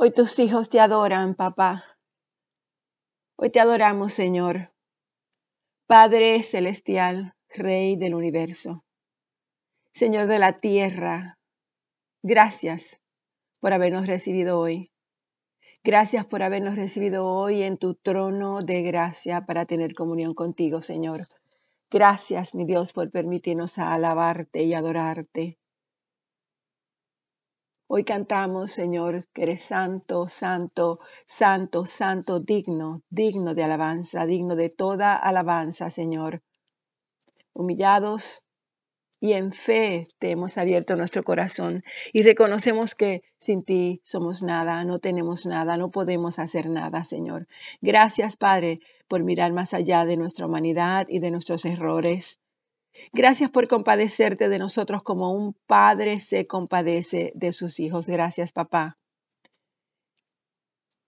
Hoy tus hijos te adoran, papá. Hoy te adoramos, Señor. Padre celestial, Rey del universo. Señor de la tierra, gracias por habernos recibido hoy. Gracias por habernos recibido hoy en tu trono de gracia para tener comunión contigo, Señor. Gracias, mi Dios, por permitirnos alabarte y adorarte. Hoy cantamos, Señor, que eres santo, santo, santo, santo, digno, digno de alabanza, digno de toda alabanza, Señor. Humillados y en fe te hemos abierto nuestro corazón y reconocemos que sin ti somos nada, no tenemos nada, no podemos hacer nada, Señor. Gracias, Padre, por mirar más allá de nuestra humanidad y de nuestros errores. Gracias por compadecerte de nosotros como un padre se compadece de sus hijos. Gracias, papá.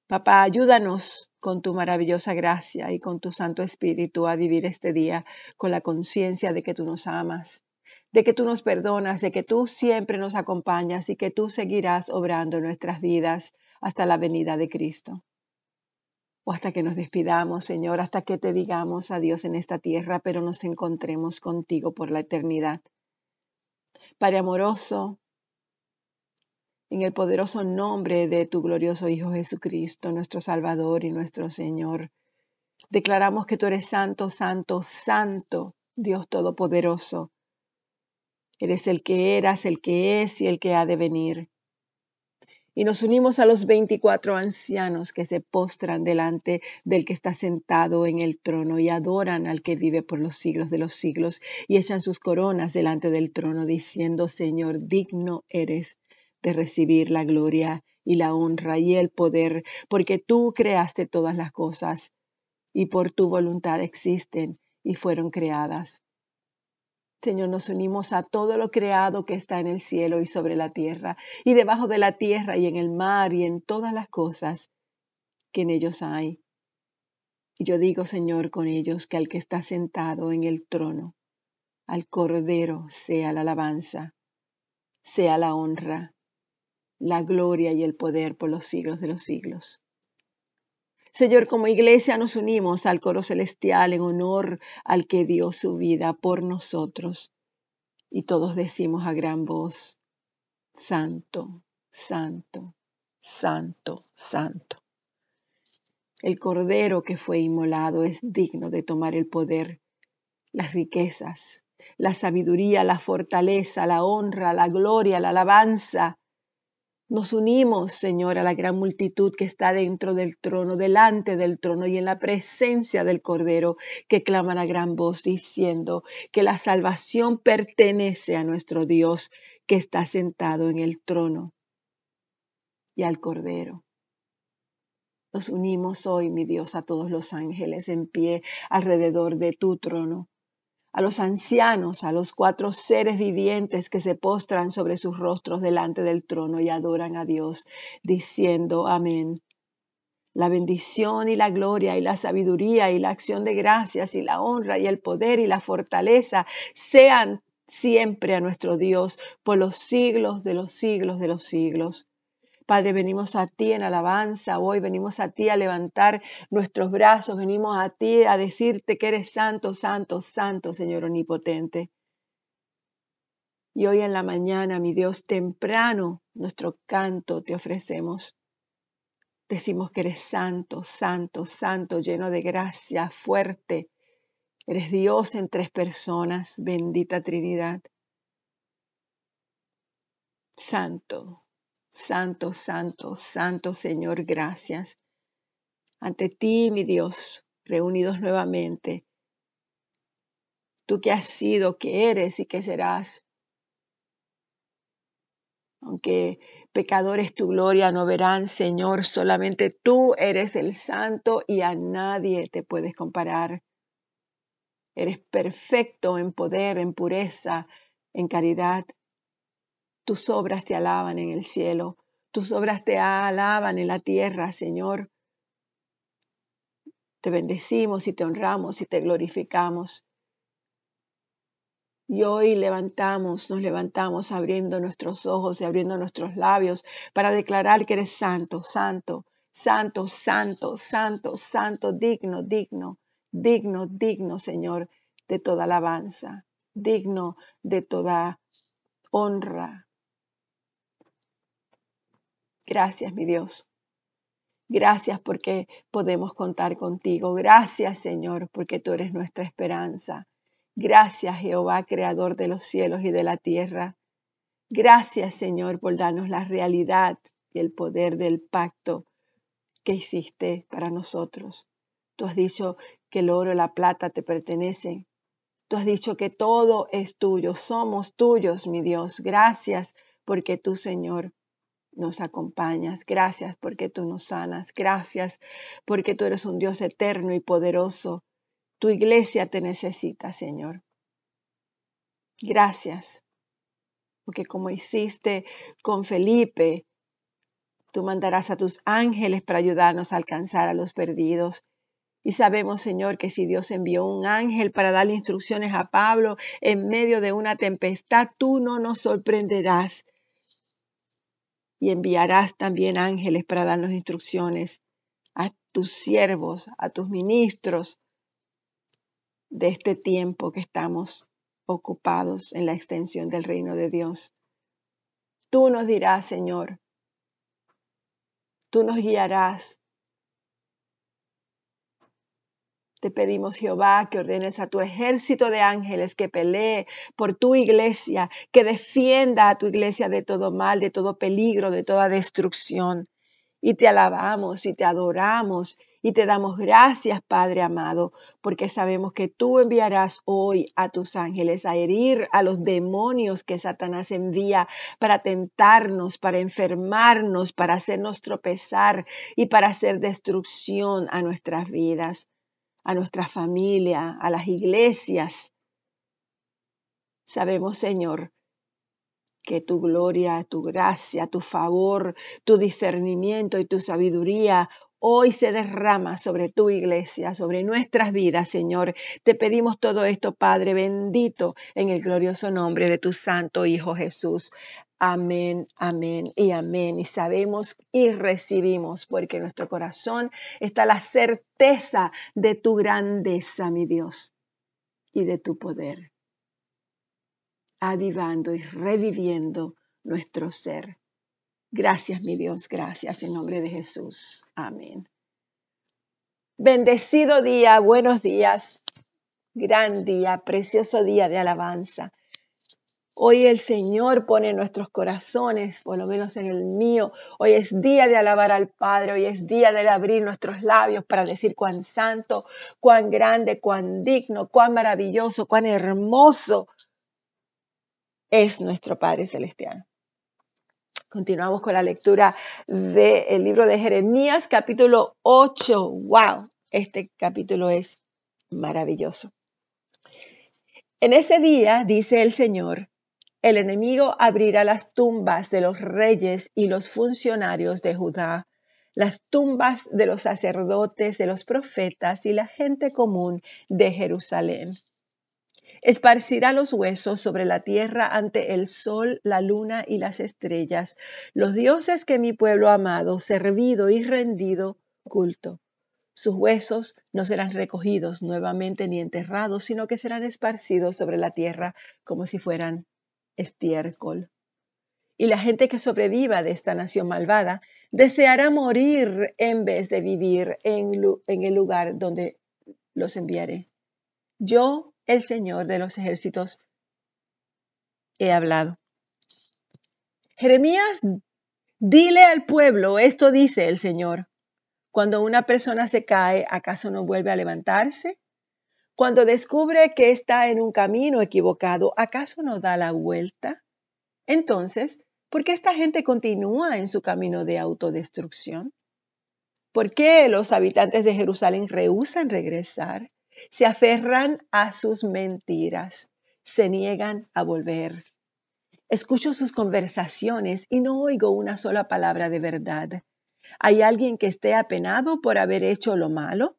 Papá, ayúdanos con tu maravillosa gracia y con tu Santo Espíritu a vivir este día con la conciencia de que tú nos amas, de que tú nos perdonas, de que tú siempre nos acompañas y que tú seguirás obrando nuestras vidas hasta la venida de Cristo hasta que nos despidamos, Señor, hasta que te digamos adiós en esta tierra, pero nos encontremos contigo por la eternidad. Padre amoroso, en el poderoso nombre de tu glorioso Hijo Jesucristo, nuestro Salvador y nuestro Señor, declaramos que tú eres santo, santo, santo, Dios Todopoderoso. Eres el que eras, el que es y el que ha de venir y nos unimos a los veinticuatro ancianos que se postran delante del que está sentado en el trono y adoran al que vive por los siglos de los siglos y echan sus coronas delante del trono diciendo, Señor, digno eres de recibir la gloria y la honra y el poder, porque tú creaste todas las cosas y por tu voluntad existen y fueron creadas. Señor, nos unimos a todo lo creado que está en el cielo y sobre la tierra, y debajo de la tierra y en el mar y en todas las cosas que en ellos hay. Y yo digo, Señor, con ellos que al que está sentado en el trono, al Cordero sea la alabanza, sea la honra, la gloria y el poder por los siglos de los siglos. Señor, como iglesia nos unimos al coro celestial en honor al que dio su vida por nosotros. Y todos decimos a gran voz, Santo, Santo, Santo, Santo. El Cordero que fue inmolado es digno de tomar el poder, las riquezas, la sabiduría, la fortaleza, la honra, la gloria, la alabanza, nos unimos, Señor, a la gran multitud que está dentro del trono, delante del trono y en la presencia del Cordero, que claman a gran voz diciendo que la salvación pertenece a nuestro Dios que está sentado en el trono y al Cordero. Nos unimos hoy, mi Dios, a todos los ángeles en pie alrededor de tu trono a los ancianos, a los cuatro seres vivientes que se postran sobre sus rostros delante del trono y adoran a Dios, diciendo amén. La bendición y la gloria y la sabiduría y la acción de gracias y la honra y el poder y la fortaleza sean siempre a nuestro Dios por los siglos de los siglos de los siglos. Padre, venimos a ti en alabanza hoy, venimos a ti a levantar nuestros brazos, venimos a ti a decirte que eres santo, santo, santo, Señor omnipotente. Y hoy en la mañana, mi Dios, temprano, nuestro canto te ofrecemos. Decimos que eres santo, santo, santo, lleno de gracia, fuerte. Eres Dios en tres personas, bendita Trinidad. Santo, Santo, santo, santo Señor, gracias. Ante ti, mi Dios, reunidos nuevamente. Tú que has sido, que eres y que serás. Aunque pecadores tu gloria no verán, Señor, solamente tú eres el santo y a nadie te puedes comparar. Eres perfecto en poder, en pureza, en caridad. Tus obras te alaban en el cielo, tus obras te alaban en la tierra, Señor. Te bendecimos y te honramos y te glorificamos. Y hoy levantamos, nos levantamos abriendo nuestros ojos y abriendo nuestros labios para declarar que eres santo, santo, santo, santo, santo, santo, digno, digno, digno, digno, Señor, de toda alabanza, digno de toda honra. Gracias, mi Dios. Gracias porque podemos contar contigo. Gracias, Señor, porque tú eres nuestra esperanza. Gracias, Jehová, creador de los cielos y de la tierra. Gracias, Señor, por darnos la realidad y el poder del pacto que hiciste para nosotros. Tú has dicho que el oro y la plata te pertenecen. Tú has dicho que todo es tuyo. Somos tuyos, mi Dios. Gracias porque tú, Señor, nos acompañas. Gracias porque tú nos sanas. Gracias porque tú eres un Dios eterno y poderoso tu iglesia te necesita, Señor. Gracias, porque como hiciste con Felipe, tú mandarás a tus ángeles para ayudarnos a alcanzar a los perdidos. Y sabemos, Señor, que si Dios envió un ángel para darle instrucciones a Pablo en medio de una tempestad, tú no nos sorprenderás. Y enviarás también ángeles para darnos instrucciones a tus siervos, a tus ministros, de este tiempo que estamos ocupados en la extensión del reino de Dios. Tú nos dirás, Señor, tú nos guiarás. Te pedimos, Jehová, que ordenes a tu ejército de ángeles que pelee por tu iglesia, que defienda a tu iglesia de todo mal, de todo peligro, de toda destrucción. Y te alabamos y te adoramos y te damos gracias, Padre amado, porque sabemos que tú enviarás hoy a tus ángeles a herir a los demonios que Satanás envía para tentarnos, para enfermarnos, para hacernos tropezar y para hacer destrucción a nuestras vidas, a nuestra familia, a las iglesias. Sabemos, Señor, que tu gloria, tu gracia, tu favor, tu discernimiento y tu sabiduría hoy se derrama sobre tu iglesia, sobre nuestras vidas, Señor. Te pedimos todo esto, Padre bendito, en el glorioso nombre de tu Santo Hijo Jesús. Amén, amén y amén. Y sabemos y recibimos, porque en nuestro corazón está la certeza de tu grandeza, mi Dios, y de tu poder, avivando y reviviendo nuestro ser. Gracias, mi Dios, gracias en nombre de Jesús. Amén. Bendecido día, buenos días, gran día, precioso día de alabanza. Hoy el Señor pone nuestros corazones, por lo menos en el mío, hoy es día de alabar al Padre, hoy es día de abrir nuestros labios para decir cuán santo, cuán grande, cuán digno, cuán maravilloso, cuán hermoso es nuestro Padre Celestial. Continuamos con la lectura del libro de Jeremías, capítulo 8. ¡Wow! Este capítulo es maravilloso. En ese día, dice el Señor, el enemigo abrirá las tumbas de los reyes y los funcionarios de Judá, las tumbas de los sacerdotes, de los profetas y la gente común de Jerusalén Esparcirá los huesos sobre la tierra ante el sol, la luna y las estrellas, los dioses que mi pueblo amado, servido y rendido culto. Sus huesos no serán recogidos nuevamente ni enterrados, sino que serán esparcidos sobre la tierra como si fueran estiércol. Y la gente que sobreviva de esta nación malvada deseará morir en vez de vivir en, el lugar donde los enviaré. Yo el Señor de los ejércitos, he hablado. Jeremías, dile al pueblo, esto dice el Señor. Cuando una persona se cae, ¿acaso no vuelve a levantarse? Cuando descubre que está en un camino equivocado, ¿acaso no da la vuelta? Entonces, ¿por qué esta gente continúa en su camino de autodestrucción? ¿Por qué los habitantes de Jerusalén rehusan regresar? se aferran a sus mentiras, se niegan a volver. Escucho sus conversaciones y no oigo una sola palabra de verdad. ¿Hay alguien que esté apenado por haber hecho lo malo?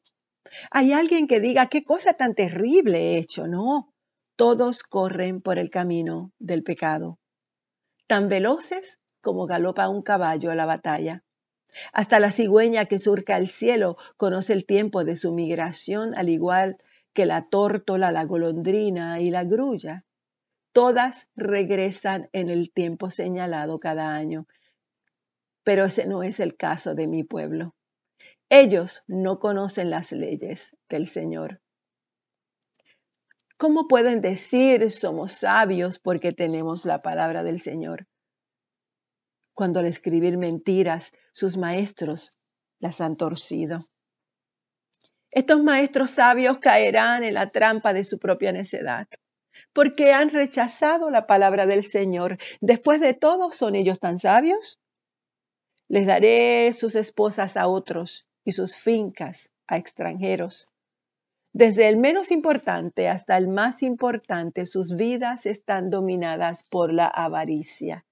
¿Hay alguien que diga qué cosa tan terrible he hecho? No, todos corren por el camino del pecado, tan veloces como galopa un caballo a la batalla. Hasta la cigüeña que surca el cielo conoce el tiempo de su migración, al igual que la tórtola, la golondrina y la grulla. Todas regresan en el tiempo señalado cada año, pero ese no es el caso de mi pueblo. Ellos no conocen las leyes del Señor. ¿Cómo pueden decir somos sabios porque tenemos la palabra del Señor? Cuando al escribir mentiras sus maestros las han torcido. Estos maestros sabios caerán en la trampa de su propia necedad, porque han rechazado la palabra del Señor. Después de todo, ¿son ellos tan sabios? Les daré sus esposas a otros y sus fincas a extranjeros. Desde el menos importante hasta el más importante, sus vidas están dominadas por la avaricia.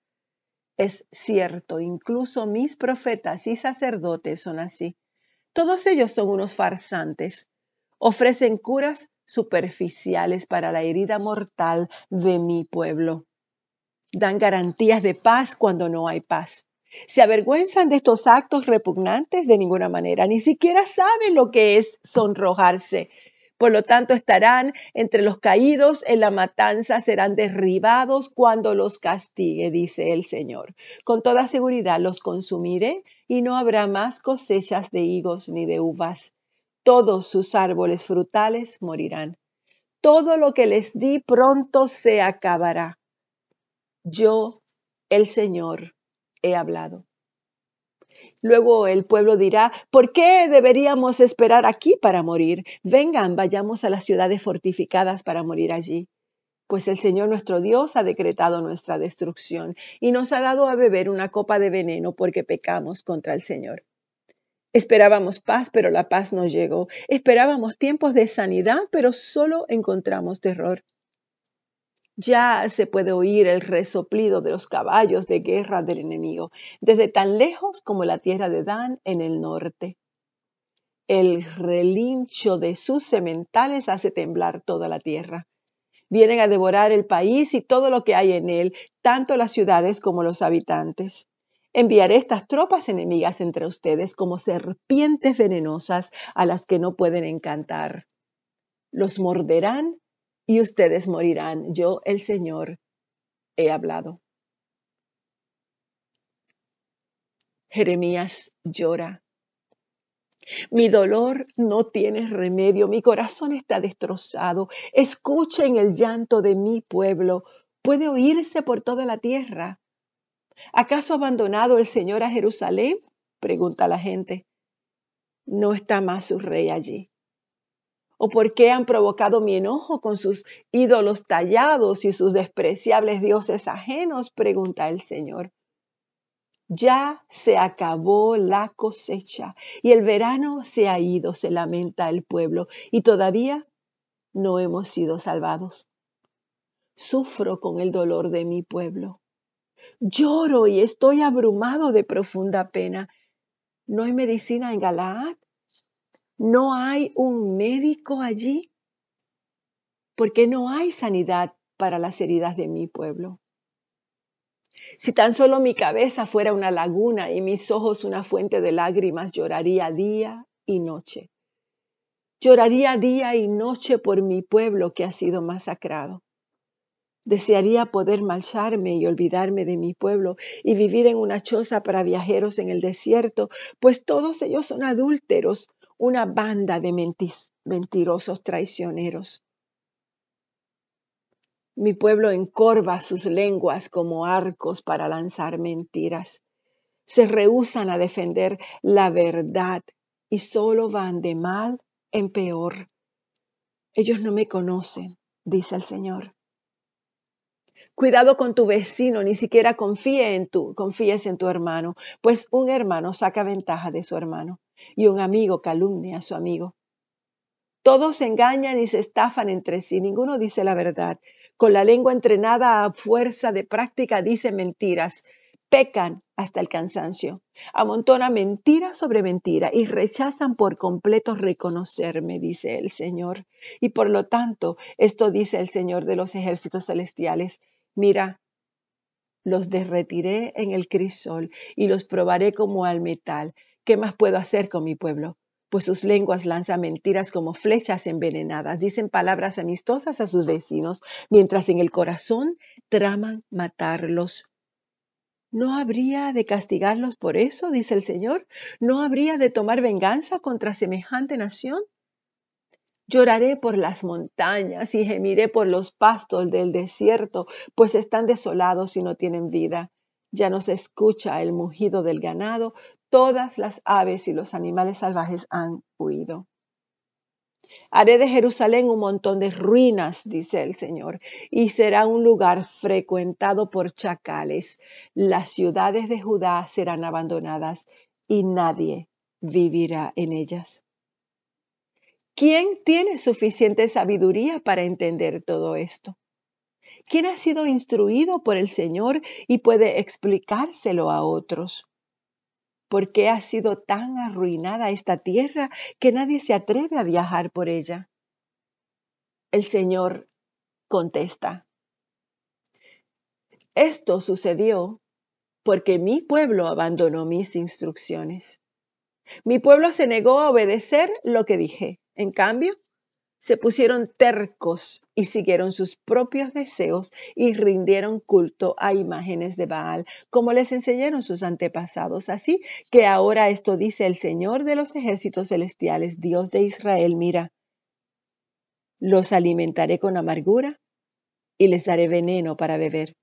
Es cierto, incluso mis profetas y sacerdotes son así. Todos ellos son unos farsantes. Ofrecen curas superficiales para la herida mortal de mi pueblo. Dan garantías de paz cuando no hay paz. Se avergüenzan de estos actos repugnantes de ninguna manera. Ni siquiera saben lo que es sonrojarse por lo tanto, estarán entre los caídos en la matanza, serán derribados cuando los castigue, dice el Señor. Con toda seguridad los consumiré y no habrá más cosechas de higos ni de uvas. Todos sus árboles frutales morirán. Todo lo que les di pronto se acabará. Yo, el Señor, he hablado. Luego el pueblo dirá, ¿por qué deberíamos esperar aquí para morir? Vengan, vayamos a las ciudades fortificadas para morir allí. Pues el Señor nuestro Dios ha decretado nuestra destrucción y nos ha dado a beber una copa de veneno porque pecamos contra el Señor. Esperábamos paz, pero la paz no llegó. Esperábamos tiempos de sanidad, pero solo encontramos terror. Ya se puede oír el resoplido de los caballos de guerra del enemigo, desde tan lejos como la tierra de Dan en el norte. El relincho de sus sementales hace temblar toda la tierra. Vienen a devorar el país y todo lo que hay en él, tanto las ciudades como los habitantes. Enviaré estas tropas enemigas entre ustedes como serpientes venenosas a las que no pueden encantar. Los morderán y ustedes morirán. Yo, el Señor, he hablado. Jeremías llora. Mi dolor no tiene remedio, mi corazón está destrozado. Escuchen el llanto de mi pueblo. Puede oírse por toda la tierra. ¿Acaso ha abandonado el Señor a Jerusalén? pregunta la gente. No está más su rey allí. ¿O por qué han provocado mi enojo con sus ídolos tallados y sus despreciables dioses ajenos? pregunta el Señor. Ya se acabó la cosecha y el verano se ha ido, se lamenta el pueblo, y todavía no hemos sido salvados. Sufro con el dolor de mi pueblo. Lloro y estoy abrumado de profunda pena. ¿No hay medicina en Galaad? ¿No hay un médico allí? Porque no hay sanidad para las heridas de mi pueblo. Si tan solo mi cabeza fuera una laguna y mis ojos una fuente de lágrimas, lloraría día y noche. Lloraría día y noche por mi pueblo que ha sido masacrado. Desearía poder marcharme y olvidarme de mi pueblo y vivir en una choza para viajeros en el desierto, pues todos ellos son adúlteros, una banda de mentirosos traicioneros. Mi pueblo encorva sus lenguas como arcos para lanzar mentiras. Se rehúsan a defender la verdad y solo van de mal en peor. Ellos no me conocen, dice el Señor. Cuidado con tu vecino, ni siquiera confíe en tu, confíes en tu hermano, pues un hermano saca ventaja de su hermano y un amigo calumnia a su amigo. Todos engañan y se estafan entre sí, ninguno dice la verdad. Con la lengua entrenada a fuerza de práctica dice mentiras. pecan hasta el cansancio, amontonan mentira sobre mentira y rechazan por completo reconocerme, dice el Señor. Y por lo tanto, esto dice el Señor de los ejércitos celestiales, mira, los derretiré en el crisol y los probaré como al metal. ¿Qué más puedo hacer con mi pueblo? Pues sus lenguas lanzan mentiras como flechas envenenadas, dicen palabras amistosas a sus vecinos, mientras en el corazón traman matarlos. ¿No habría de castigarlos por eso? dice el Señor. ¿No habría de tomar venganza contra semejante nación? Lloraré por las montañas y gemiré por los pastos del desierto, pues están desolados y no tienen vida. Ya no se escucha el mugido del ganado, todas las aves y los animales salvajes han huido. Haré de Jerusalén un montón de ruinas, dice el Señor, y será un lugar frecuentado por chacales. Las ciudades de Judá serán abandonadas y nadie vivirá en ellas. ¿Quién tiene suficiente sabiduría para entender todo esto? ¿Quién ha sido instruido por el Señor y puede explicárselo a otros? ¿Por qué ha sido tan arruinada esta tierra que nadie se atreve a viajar por ella? El Señor contesta, esto sucedió porque mi pueblo abandonó mis instrucciones. Mi pueblo se negó a obedecer lo que dije. En cambio, se pusieron tercos y siguieron sus propios deseos y rindieron culto a imágenes de Baal, como les enseñaron sus antepasados. Así que ahora esto dice el Señor de los ejércitos celestiales, Dios de Israel, mira, los alimentaré con amargura y les daré veneno para beber.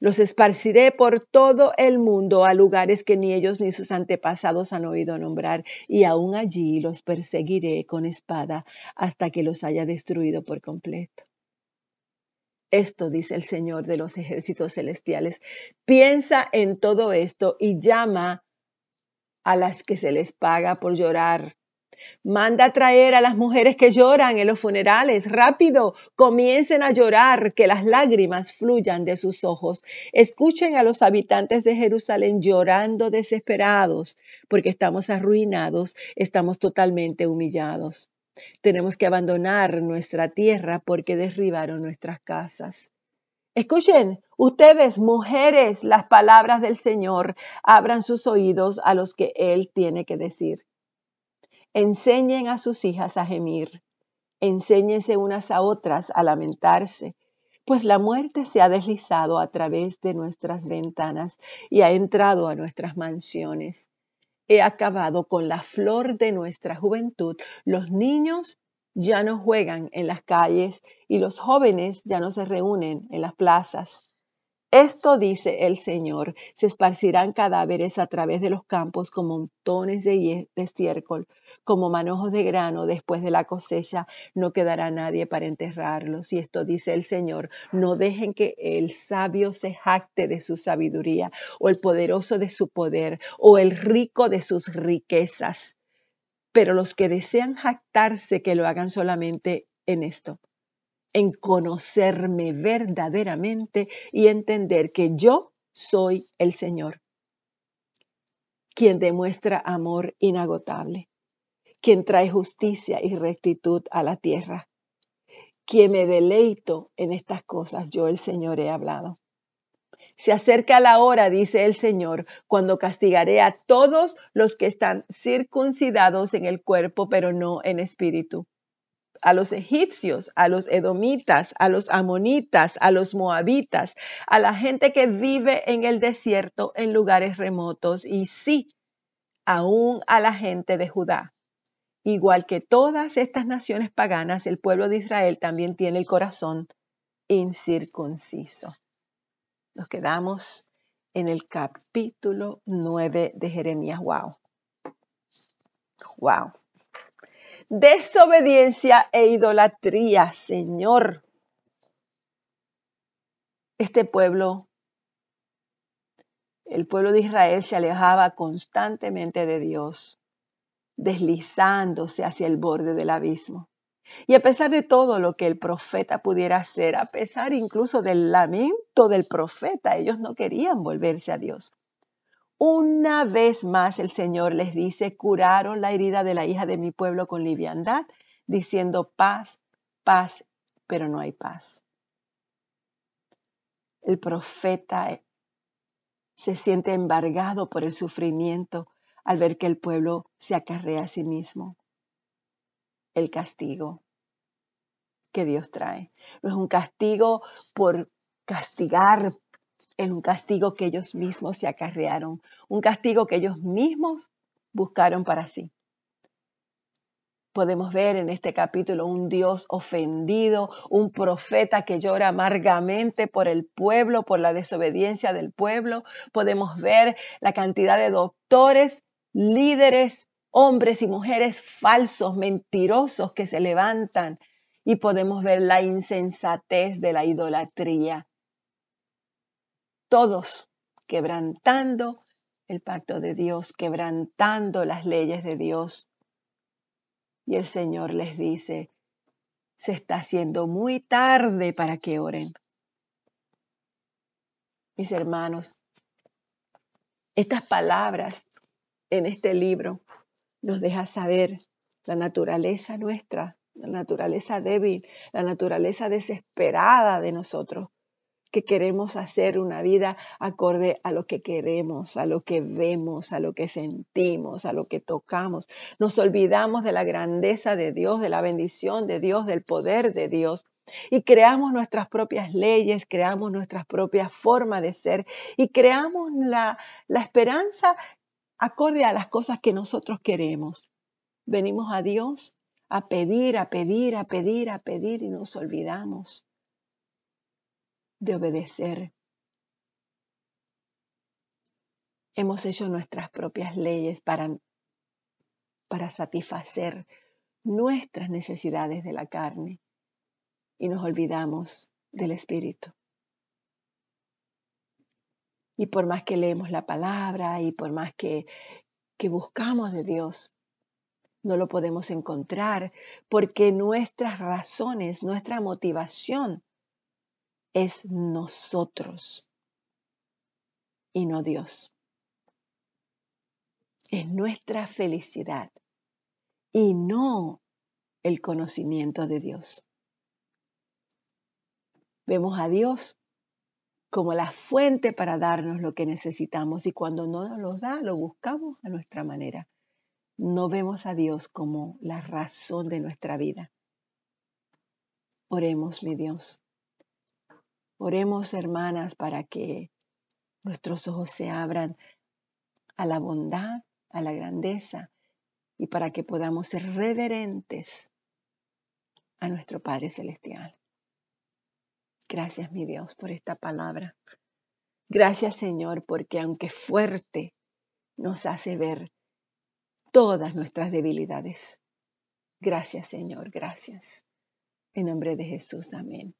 Los esparciré por todo el mundo a lugares que ni ellos ni sus antepasados han oído nombrar, y aún allí los perseguiré con espada hasta que los haya destruido por completo. Esto dice el Señor de los ejércitos celestiales. Piensa en todo esto y llama a las que se les paga por llorar Manda a traer a las mujeres que lloran en los funerales. Rápido, comiencen a llorar, que las lágrimas fluyan de sus ojos. Escuchen a los habitantes de Jerusalén llorando desesperados, porque estamos arruinados, estamos totalmente humillados. Tenemos que abandonar nuestra tierra porque derribaron nuestras casas. Escuchen, ustedes, mujeres, las palabras del Señor, abran sus oídos a los que Él tiene que decir. Enseñen a sus hijas a gemir, enséñense unas a otras a lamentarse, pues la muerte se ha deslizado a través de nuestras ventanas y ha entrado a nuestras mansiones. He acabado con la flor de nuestra juventud. Los niños ya no juegan en las calles y los jóvenes ya no se reúnen en las plazas. Esto dice el Señor, se esparcirán cadáveres a través de los campos como montones de estiércol, como manojos de grano después de la cosecha, no quedará nadie para enterrarlos. Y esto dice el Señor, no dejen que el sabio se jacte de su sabiduría, o el poderoso de su poder, o el rico de sus riquezas. Pero los que desean jactarse, que lo hagan solamente en esto, en conocerme verdaderamente y entender que yo soy el Señor, quien demuestra amor inagotable, quien trae justicia y rectitud a la tierra, quien me deleito en estas cosas, yo el Señor he hablado. Se acerca la hora, dice el Señor, cuando castigaré a todos los que están circuncidados en el cuerpo, pero no en espíritu a los egipcios, a los edomitas, a los amonitas, a los moabitas, a la gente que vive en el desierto en lugares remotos y sí, aún a la gente de Judá. Igual que todas estas naciones paganas, el pueblo de Israel también tiene el corazón incircunciso. Nos quedamos en el capítulo 9 de Jeremías. Wow. Wow desobediencia e idolatría, Señor. Este pueblo, el pueblo de Israel se alejaba constantemente de Dios, deslizándose hacia el borde del abismo. Y a pesar de todo lo que el profeta pudiera hacer, a pesar incluso del lamento del profeta, ellos no querían volverse a Dios. Una vez más el Señor les dice, curaron la herida de la hija de mi pueblo con liviandad, diciendo paz, paz, pero no hay paz. El profeta se siente embargado por el sufrimiento al ver que el pueblo se acarrea a sí mismo. El castigo que Dios trae. No es un castigo por castigar, es un castigo que ellos mismos se acarrearon, un castigo que ellos mismos buscaron para sí podemos ver en este capítulo un Dios ofendido, un profeta que llora amargamente por el pueblo, por la desobediencia del pueblo. Podemos ver la cantidad de doctores, líderes, hombres y mujeres falsos, mentirosos que se levantan. Y podemos ver la insensatez de la idolatría. Todos quebrantando el pacto de Dios, quebrantando las leyes de Dios y el Señor les dice, se está haciendo muy tarde para que oren. Mis hermanos, estas palabras en este libro nos deja saber la naturaleza nuestra, la naturaleza débil, la naturaleza desesperada de nosotros, que queremos hacer una vida acorde a lo que queremos, a lo que vemos, a lo que sentimos, a lo que tocamos. Nos olvidamos de la grandeza de Dios, de la bendición de Dios, del poder de Dios. Y creamos nuestras propias leyes, creamos nuestras propias formas de ser y creamos la, la esperanza acorde a las cosas que nosotros queremos. Venimos a Dios a pedir, a pedir, a pedir, a pedir y nos olvidamos de obedecer. Hemos hecho nuestras propias leyes para, para satisfacer nuestras necesidades de la carne y nos olvidamos del Espíritu. Y por más que leemos la palabra y por más que, que buscamos de Dios, no lo podemos encontrar porque nuestras razones, nuestra motivación es nosotros y no Dios. Es nuestra felicidad y no el conocimiento de Dios. Vemos a Dios como la fuente para darnos lo que necesitamos y cuando no nos lo da, lo buscamos a nuestra manera. No vemos a Dios como la razón de nuestra vida. Oremos, mi Dios. Oremos, hermanas, para que nuestros ojos se abran a la bondad, a la grandeza y para que podamos ser reverentes a nuestro Padre Celestial. Gracias, mi Dios, por esta palabra. Gracias, Señor, porque aunque fuerte, nos hace ver todas nuestras debilidades. Gracias, Señor, gracias. En nombre de Jesús, amén.